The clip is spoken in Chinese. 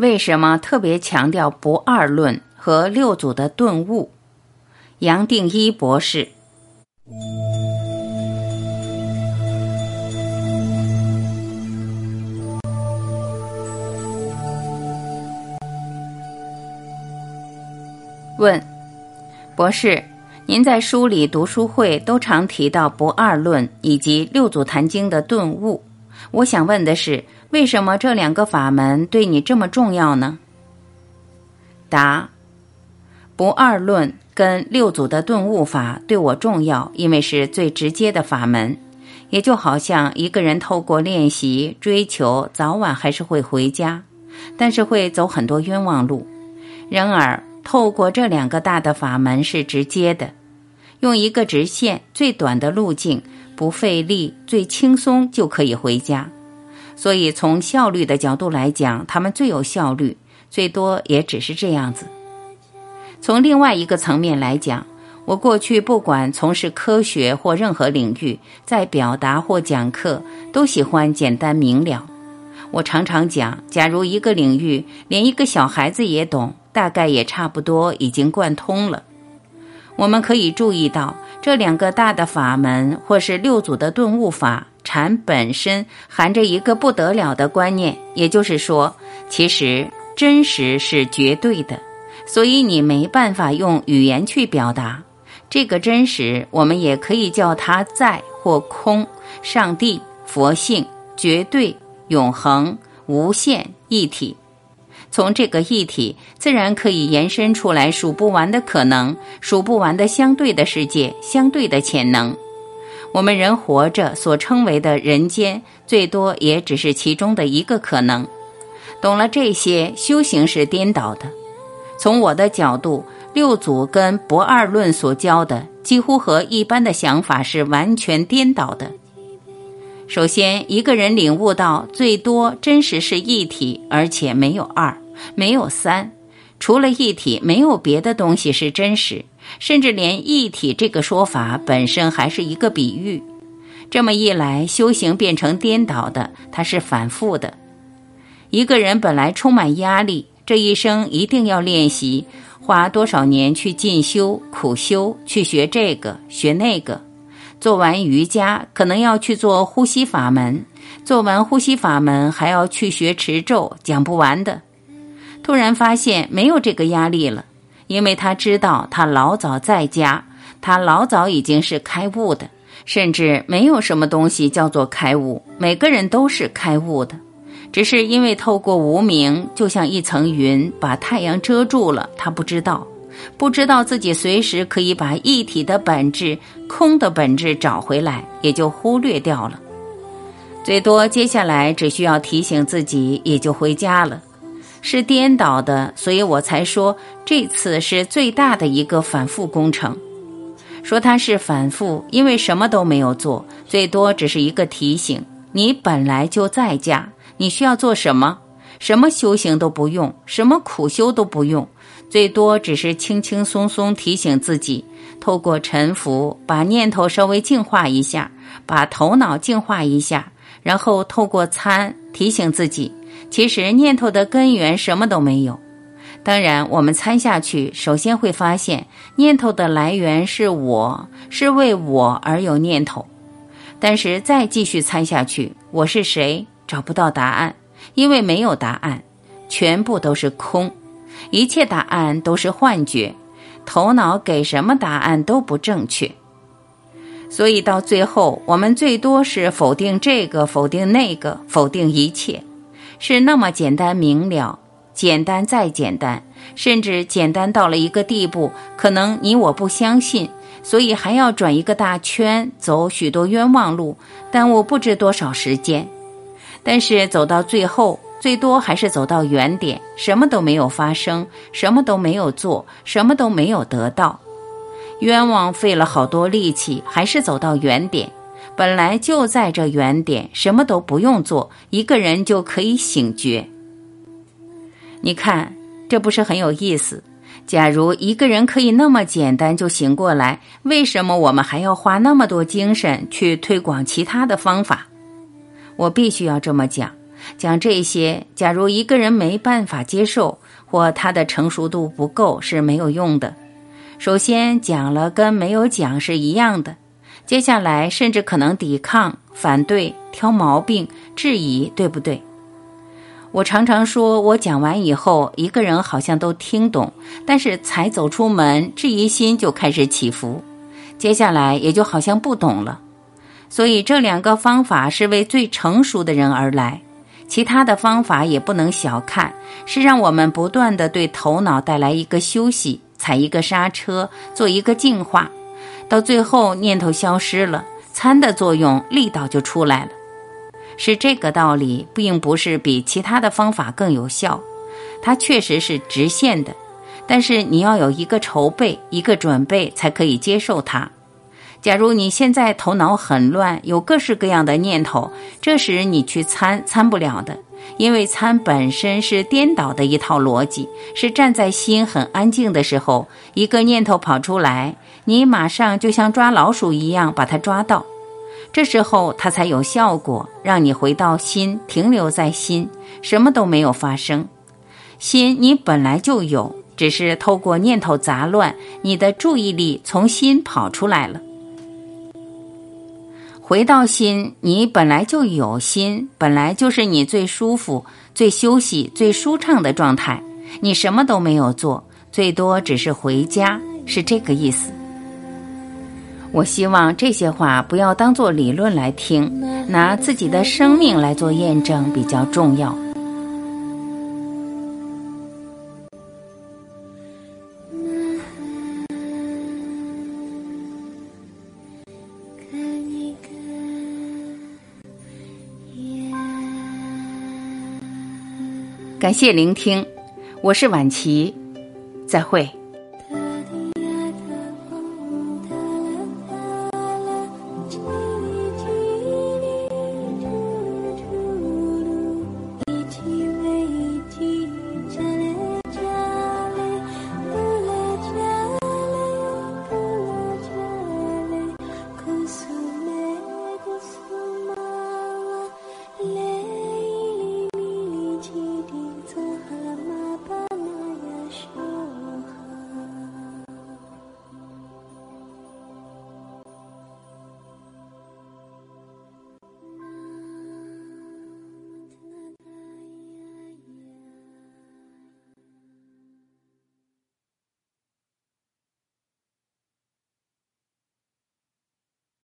为什么特别强调不二论和六祖的顿悟？杨定一博士问：博士，您在书里、读书会都常提到不二论以及六祖坛经的顿悟。我想问的是。为什么这两个法门对你这么重要呢？答：不二论跟六祖的顿悟法对我重要，因为是最直接的法门。也就好像一个人透过练习、追求，早晚还是会回家，但是会走很多冤枉路。然而，透过这两个大的法门是直接的，用一个直线最短的路径，不费力、最轻松就可以回家。所以，从效率的角度来讲，他们最有效率，最多也只是这样子。从另外一个层面来讲，我过去不管从事科学或任何领域，在表达或讲课，都喜欢简单明了。我常常讲，假如一个领域连一个小孩子也懂，大概也差不多已经贯通了。我们可以注意到，这两个大的法门，或是六祖的顿悟法。禅本身含着一个不得了的观念，也就是说，其实真实是绝对的，所以你没办法用语言去表达这个真实。我们也可以叫它在或空、上帝、佛性、绝对、永恒、无限、一体。从这个一体，自然可以延伸出来数不完的可能，数不完的相对的世界，相对的潜能。我们人活着所称为的人间，最多也只是其中的一个可能。懂了这些，修行是颠倒的。从我的角度，六祖跟不二论所教的，几乎和一般的想法是完全颠倒的。首先，一个人领悟到最多真实是一体，而且没有二，没有三，除了一体，没有别的东西是真实。甚至连一体这个说法本身还是一个比喻，这么一来，修行变成颠倒的，它是反复的。一个人本来充满压力，这一生一定要练习，花多少年去进修、苦修，去学这个学那个。做完瑜伽，可能要去做呼吸法门；做完呼吸法门，还要去学持咒，讲不完的。突然发现没有这个压力了。因为他知道，他老早在家，他老早已经是开悟的，甚至没有什么东西叫做开悟，每个人都是开悟的，只是因为透过无名，就像一层云把太阳遮住了，他不知道，不知道自己随时可以把一体的本质、空的本质找回来，也就忽略掉了。最多接下来只需要提醒自己，也就回家了。是颠倒的，所以我才说这次是最大的一个反复工程。说它是反复，因为什么都没有做，最多只是一个提醒。你本来就在家，你需要做什么？什么修行都不用，什么苦修都不用，最多只是轻轻松松提醒自己，透过沉浮，把念头稍微净化一下，把头脑净化一下，然后透过参提醒自己。其实念头的根源什么都没有。当然，我们参下去，首先会发现念头的来源是我，是为我而有念头。但是再继续参下去，我是谁？找不到答案，因为没有答案，全部都是空，一切答案都是幻觉，头脑给什么答案都不正确。所以到最后，我们最多是否定这个，否定那个，否定一切。是那么简单明了，简单再简单，甚至简单到了一个地步，可能你我不相信，所以还要转一个大圈，走许多冤枉路，耽误不知多少时间。但是走到最后，最多还是走到原点，什么都没有发生，什么都没有做，什么都没有得到，冤枉费了好多力气，还是走到原点。本来就在这原点，什么都不用做，一个人就可以醒觉。你看，这不是很有意思？假如一个人可以那么简单就醒过来，为什么我们还要花那么多精神去推广其他的方法？我必须要这么讲，讲这些，假如一个人没办法接受，或他的成熟度不够，是没有用的。首先讲了跟没有讲是一样的，接下来甚至可能抵抗、反对、挑毛病、质疑，对不对？我常常说，我讲完以后，一个人好像都听懂，但是才走出门，质疑心就开始起伏，接下来也就好像不懂了。所以这两个方法是为最成熟的人而来。其他的方法也不能小看，是让我们不断的对头脑带来一个休息，踩一个刹车，做一个净化，到最后念头消失了，参的作用力道就出来了。是这个道理，并不是比其他的方法更有效，它确实是直线的，但是你要有一个筹备，一个准备，才可以接受它。假如你现在头脑很乱，有各式各样的念头，这时你去参参不了的，因为参本身是颠倒的一套逻辑，是站在心很安静的时候，一个念头跑出来，你马上就像抓老鼠一样把它抓到，这时候它才有效果，让你回到心，停留在心，什么都没有发生。心你本来就有，只是透过念头杂乱，你的注意力从心跑出来了。回到心，你本来就有心，本来就是你最舒服、最休息、最舒畅的状态。你什么都没有做，最多只是回家，是这个意思。我希望这些话不要当做理论来听，拿自己的生命来做验证比较重要。感谢聆听，我是晚琪，再会。